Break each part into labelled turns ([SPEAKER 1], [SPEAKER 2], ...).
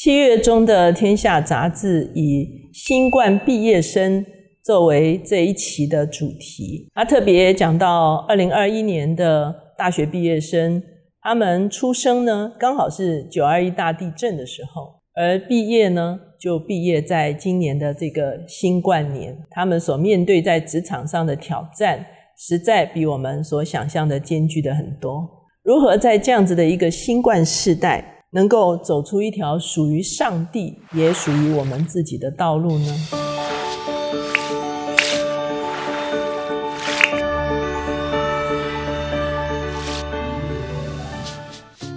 [SPEAKER 1] 七月中的《天下》杂志以新冠毕业生作为这一期的主题，他特别讲到二零二一年的大学毕业生，他们出生呢刚好是九二一大地震的时候，而毕业呢就毕业在今年的这个新冠年，他们所面对在职场上的挑战，实在比我们所想象的艰巨的很多。如何在这样子的一个新冠世代，能够走出一条属于上帝也属于我们自己的道路呢？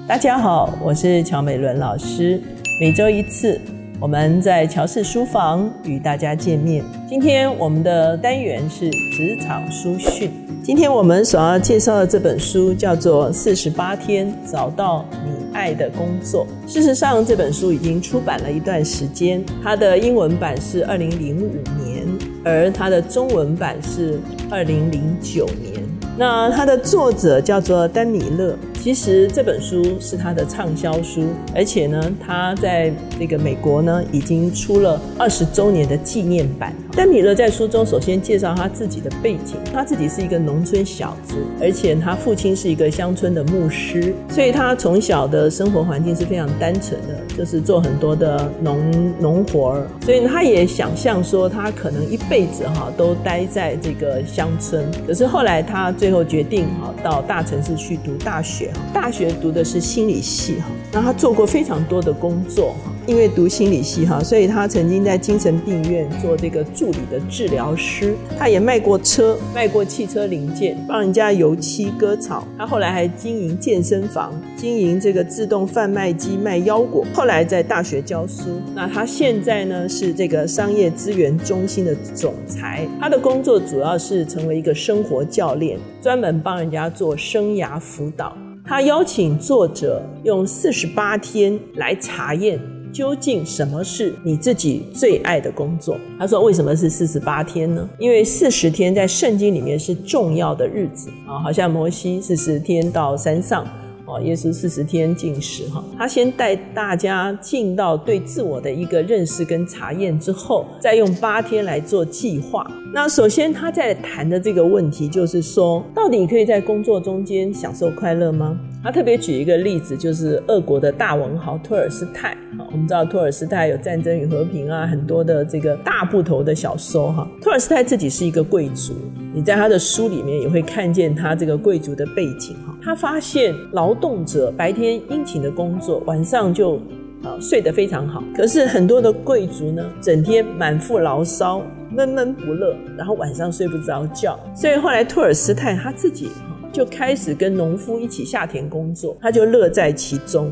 [SPEAKER 1] 大家好，我是乔美伦老师，每周一次。我们在乔氏书房与大家见面。今天我们的单元是职场书讯。今天我们所要介绍的这本书叫做《四十八天找到你爱的工作》。事实上，这本书已经出版了一段时间。它的英文版是二零零五年，而它的中文版是二零零九年。那它的作者叫做丹尼勒。其实这本书是他的畅销书，而且呢，他在那个美国呢已经出了二十周年的纪念版。丹米勒在书中首先介绍他自己的背景，他自己是一个农村小子，而且他父亲是一个乡村的牧师，所以他从小的生活环境是非常单纯的，就是做很多的农农活儿。所以他也想象说他可能一辈子哈都待在这个乡村，可是后来他最后决定哈到大城市去读大学。大学读的是心理系哈，那他做过非常多的工作哈，因为读心理系哈，所以他曾经在精神病院做这个助理的治疗师，他也卖过车，卖过汽车零件，帮人家油漆割草。他后来还经营健身房，经营这个自动贩卖机卖腰果。后来在大学教书，那他现在呢是这个商业资源中心的总裁。他的工作主要是成为一个生活教练，专门帮人家做生涯辅导。他邀请作者用四十八天来查验究竟什么是你自己最爱的工作。他说：“为什么是四十八天呢？因为四十天在圣经里面是重要的日子啊，好像摩西四十天到山上。”哦，耶稣四十天进食哈，他先带大家进到对自我的一个认识跟查验之后，再用八天来做计划。那首先他在谈的这个问题就是说，到底可以在工作中间享受快乐吗？他特别举一个例子，就是俄国的大文豪托尔斯泰。我们知道托尔斯泰有《战争与和平》啊，很多的这个大部头的小说哈。托尔斯泰自己是一个贵族，你在他的书里面也会看见他这个贵族的背景哈。他发现劳动者白天殷勤的工作，晚上就啊睡得非常好。可是很多的贵族呢，整天满腹牢骚，闷闷不乐，然后晚上睡不着觉。所以后来托尔斯泰他自己就开始跟农夫一起下田工作，他就乐在其中。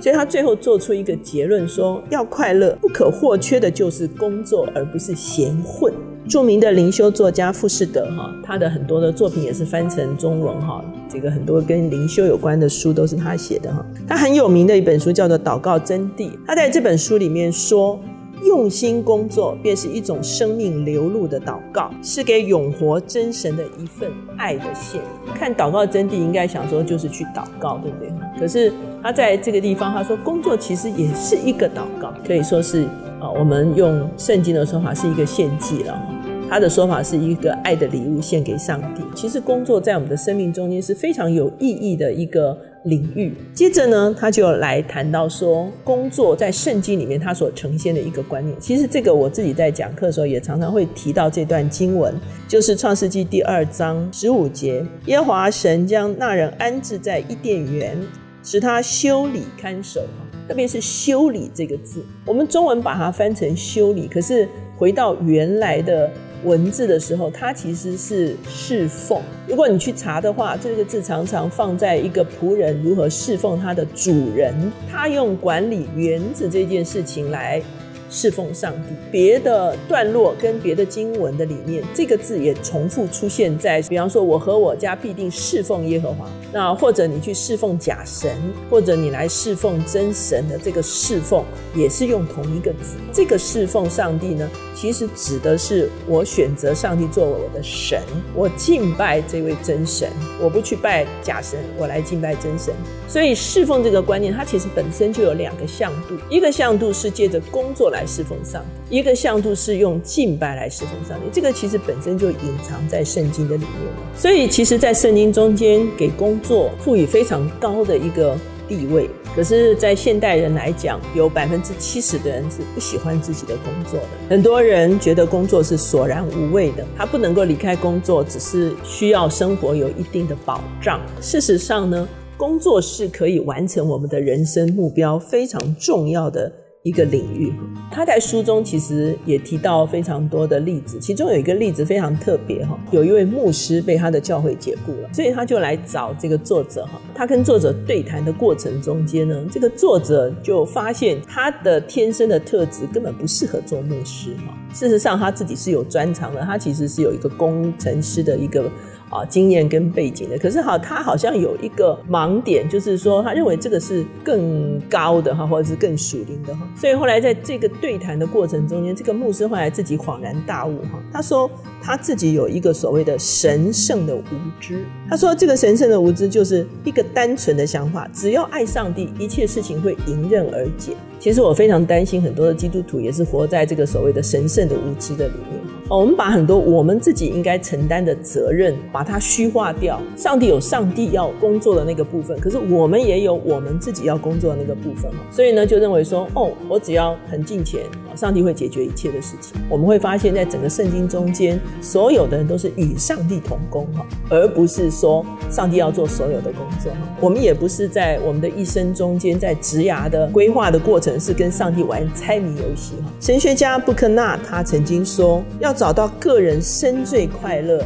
[SPEAKER 1] 所以他最后做出一个结论说：要快乐，不可或缺的就是工作，而不是闲混。著名的灵修作家富士德哈，他的很多的作品也是翻成中文哈，这个很多跟灵修有关的书都是他写的哈。他很有名的一本书叫做《祷告真谛》，他在这本书里面说，用心工作便是一种生命流露的祷告，是给永活真神的一份爱的献。看《祷告真谛》，应该想说就是去祷告，对不对？可是他在这个地方他说，工作其实也是一个祷告，可以说是。啊，我们用圣经的说法是一个献祭了，他的说法是一个爱的礼物献给上帝。其实工作在我们的生命中间是非常有意义的一个领域。接着呢，他就来谈到说，工作在圣经里面他所呈现的一个观念。其实这个我自己在讲课的时候也常常会提到这段经文，就是创世纪第二章十五节，耶和华神将那人安置在伊甸园，使他修理看守。特别是“修理”这个字，我们中文把它翻成“修理”，可是回到原来的文字的时候，它其实是侍奉。如果你去查的话，这个字常常放在一个仆人如何侍奉他的主人，他用管理园子这件事情来侍奉上帝。别的段落跟别的经文的里面，这个字也重复出现在，比方说，我和我家必定侍奉耶和华。那或者你去侍奉假神，或者你来侍奉真神的这个侍奉，也是用同一个字。这个侍奉上帝呢，其实指的是我选择上帝作为我的神，我敬拜这位真神，我不去拜假神，我来敬拜真神。所以侍奉这个观念，它其实本身就有两个向度，一个向度是借着工作来来侍奉上帝，一个向度是用敬拜来侍奉上帝。这个其实本身就隐藏在圣经的里面了。所以其实，在圣经中间给工作赋予非常高的一个地位，可是，在现代人来讲，有百分之七十的人是不喜欢自己的工作的。很多人觉得工作是索然无味的，他不能够离开工作，只是需要生活有一定的保障。事实上呢，工作是可以完成我们的人生目标非常重要的。一个领域，他在书中其实也提到非常多的例子，其中有一个例子非常特别哈，有一位牧师被他的教会解雇了，所以他就来找这个作者哈。他跟作者对谈的过程中间呢，这个作者就发现他的天生的特质根本不适合做牧师哈。事实上他自己是有专长的，他其实是有一个工程师的一个。啊，经验跟背景的，可是哈，他好像有一个盲点，就是说，他认为这个是更高的哈，或者是更属灵的哈。所以后来在这个对谈的过程中间，这个牧师后来自己恍然大悟哈，他说他自己有一个所谓的神圣的无知。他说这个神圣的无知就是一个单纯的想法，只要爱上帝，一切事情会迎刃而解。其实我非常担心，很多的基督徒也是活在这个所谓的神圣的无知的里面。我们把很多我们自己应该承担的责任，把它虚化掉。上帝有上帝要工作的那个部分，可是我们也有我们自己要工作的那个部分。所以呢，就认为说，哦，我只要很尽钱，上帝会解决一切的事情。我们会发现，在整个圣经中间，所有的人都是与上帝同工哈，而不是说上帝要做所有的工作哈。我们也不是在我们的一生中间，在职涯的规划的过程是跟上帝玩猜谜游戏哈。神学家布克纳他曾经说要。找到个人深最快乐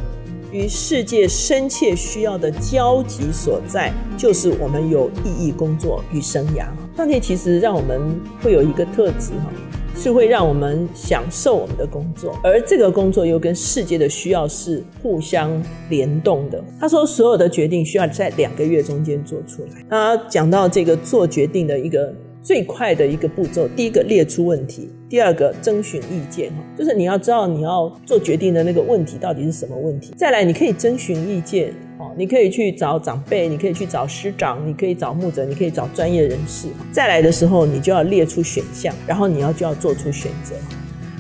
[SPEAKER 1] 与世界深切需要的交集所在，就是我们有意义工作与生涯。上帝其实让我们会有一个特质哈，是会让我们享受我们的工作，而这个工作又跟世界的需要是互相联动的。他说，所有的决定需要在两个月中间做出来。他讲到这个做决定的一个。最快的一个步骤，第一个列出问题，第二个征询意见哈，就是你要知道你要做决定的那个问题到底是什么问题。再来，你可以征询意见，你可以去找长辈，你可以去找师长，你可以找牧者，你可以找专业人士。再来的时候，你就要列出选项，然后你要就要做出选择。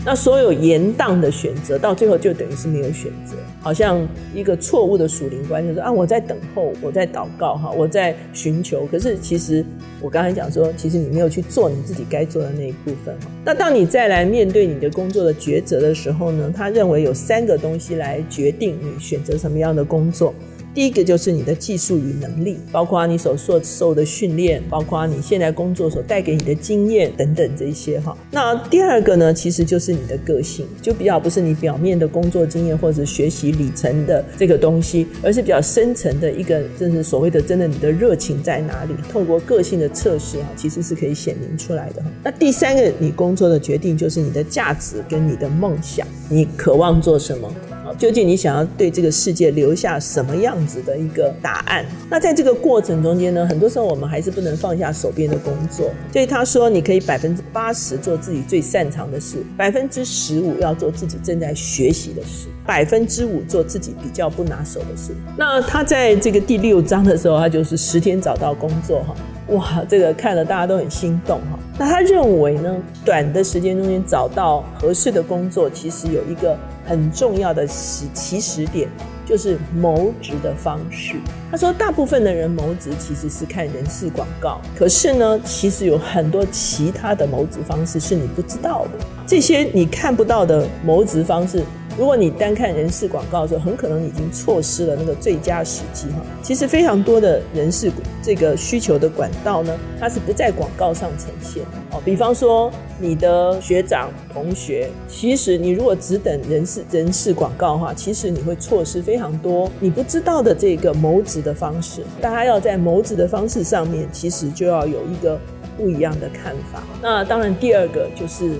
[SPEAKER 1] 那所有延宕的选择，到最后就等于是没有选择，好像一个错误的属灵观，就是啊，我在等候，我在祷告，哈，我在寻求。可是其实我刚才讲说，其实你没有去做你自己该做的那一部分。那当你再来面对你的工作的抉择的时候呢？他认为有三个东西来决定你选择什么样的工作。第一个就是你的技术与能力，包括你所受受的训练，包括你现在工作所带给你的经验等等这些哈。那第二个呢，其实就是你的个性，就比较不是你表面的工作经验或者学习里程的这个东西，而是比较深层的一个，就是所谓的真的你的热情在哪里？透过个性的测试哈，其实是可以显明出来的。那第三个你工作的决定就是你的价值跟你的梦想，你渴望做什么？究竟你想要对这个世界留下什么样子的一个答案？那在这个过程中间呢，很多时候我们还是不能放下手边的工作。所以他说，你可以百分之八十做自己最擅长的事，百分之十五要做自己正在学习的事，百分之五做自己比较不拿手的事。那他在这个第六章的时候，他就是十天找到工作哈。哇，这个看了大家都很心动哈。那他认为呢，短的时间中间找到合适的工作，其实有一个很重要的起起始点，就是谋职的方式。他说，大部分的人谋职其实是看人事广告，可是呢，其实有很多其他的谋职方式是你不知道的。这些你看不到的谋职方式。如果你单看人事广告的时候，很可能已经错失了那个最佳时机哈。其实非常多的人事这个需求的管道呢，它是不在广告上呈现哦。比方说你的学长同学，其实你如果只等人事人事广告的话，其实你会错失非常多你不知道的这个谋职的方式。大家要在谋职的方式上面，其实就要有一个不一样的看法。那当然，第二个就是。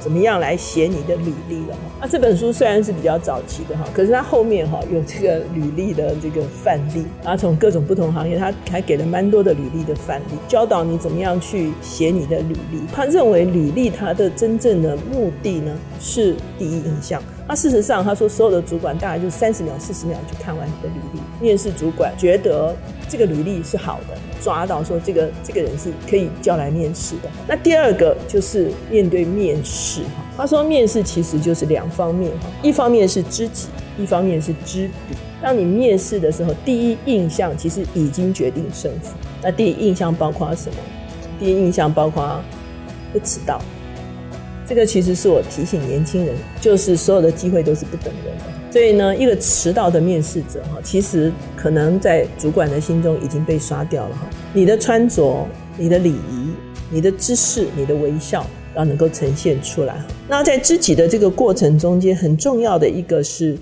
[SPEAKER 1] 怎么样来写你的履历了。那这本书虽然是比较早期的哈，可是它后面哈有这个履历的这个范例，然后从各种不同行业，他还给了蛮多的履历的范例，教导你怎么样去写你的履历。他认为履历它的真正的目的呢是第一印象。那事实上，他说所有的主管大概就三十秒、四十秒就看完你的履历。面试主管觉得这个履历是好的，抓到说这个这个人是可以叫来面试的。那第二个就是面对面试哈，他说面试其实就是两方面哈，一方面是知己，一方面是知彼。当你面试的时候，第一印象其实已经决定胜负。那第一印象包括什么？第一印象包括不迟到。这个其实是我提醒年轻人，就是所有的机会都是不等人的。所以呢，一个迟到的面试者哈，其实可能在主管的心中已经被刷掉了哈。你的穿着、你的礼仪、你的姿势、你的微笑，要能够呈现出来。那在知己的这个过程中间，很重要的一个是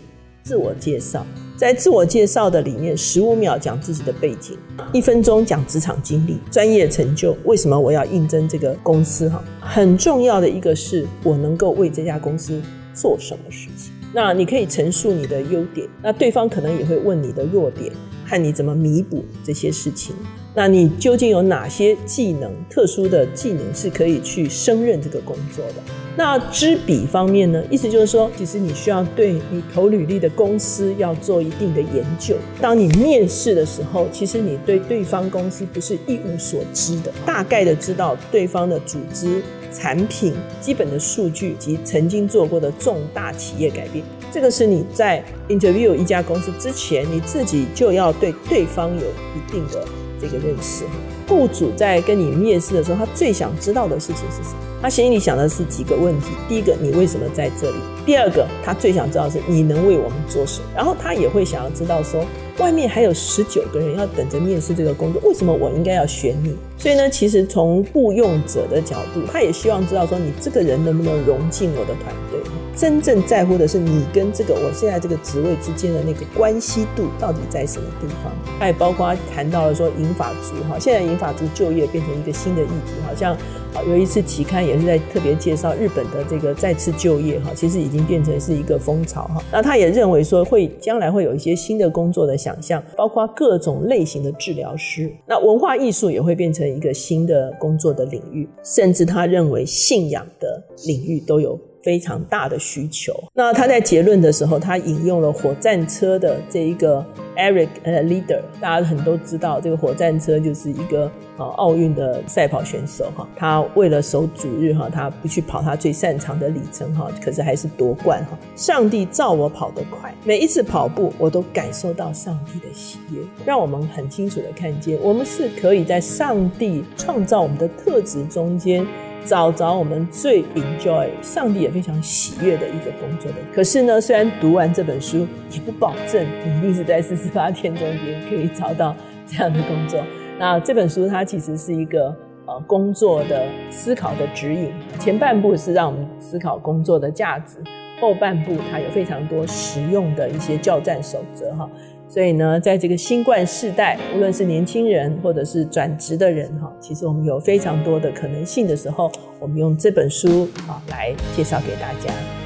[SPEAKER 1] 自我介绍。在自我介绍的里面，十五秒讲自己的背景，一分钟讲职场经历、专业成就，为什么我要应征这个公司？哈，很重要的一个是我能够为这家公司做什么事情。那你可以陈述你的优点，那对方可能也会问你的弱点，看你怎么弥补这些事情。那你究竟有哪些技能、特殊的技能是可以去胜任这个工作的？那知彼方面呢？意思就是说，其实你需要对你投履历的公司要做一定的研究。当你面试的时候，其实你对对方公司不是一无所知的，大概的知道对方的组织、产品、基本的数据及曾经做过的重大企业改变。这个是你在 interview 一家公司之前，你自己就要对对方有一定的这个认识。雇主在跟你面试的时候，他最想知道的事情是什么？他心里想的是几个问题：第一个，你为什么在这里？第二个，他最想知道的是你能为我们做什么？然后他也会想要知道说，外面还有十九个人要等着面试这个工作，为什么我应该要选你？所以呢，其实从雇佣者的角度，他也希望知道说，你这个人能不能融进我的团队？真正在乎的是你跟这个我现在这个职位之间的那个关系度到底在什么地方？他也包括谈到了说银发族哈，现在银发族就业变成一个新的议题，好像有一次期刊也是在特别介绍日本的这个再次就业哈，其实已经变成是一个风潮哈。那他也认为说会将来会有一些新的工作的想象，包括各种类型的治疗师，那文化艺术也会变成一个新的工作的领域，甚至他认为信仰的领域都有。非常大的需求。那他在结论的时候，他引用了火战车的这一个 Eric 呃 leader，大家很都知道，这个火战车就是一个呃奥运的赛跑选手哈。他为了守主日哈，他不去跑他最擅长的里程哈，可是还是夺冠哈。上帝造我跑得快，每一次跑步我都感受到上帝的喜悦，让我们很清楚的看见，我们是可以在上帝创造我们的特质中间。找着我们最 enjoy，上帝也非常喜悦的一个工作的。可是呢，虽然读完这本书，也不保证你一定是在四十八天中间可以找到这样的工作。那这本书它其实是一个呃工作的思考的指引，前半部是让我们思考工作的价值，后半部它有非常多实用的一些教战守则哈。所以呢，在这个新冠世代，无论是年轻人或者是转职的人哈，其实我们有非常多的可能性的时候，我们用这本书啊来介绍给大家。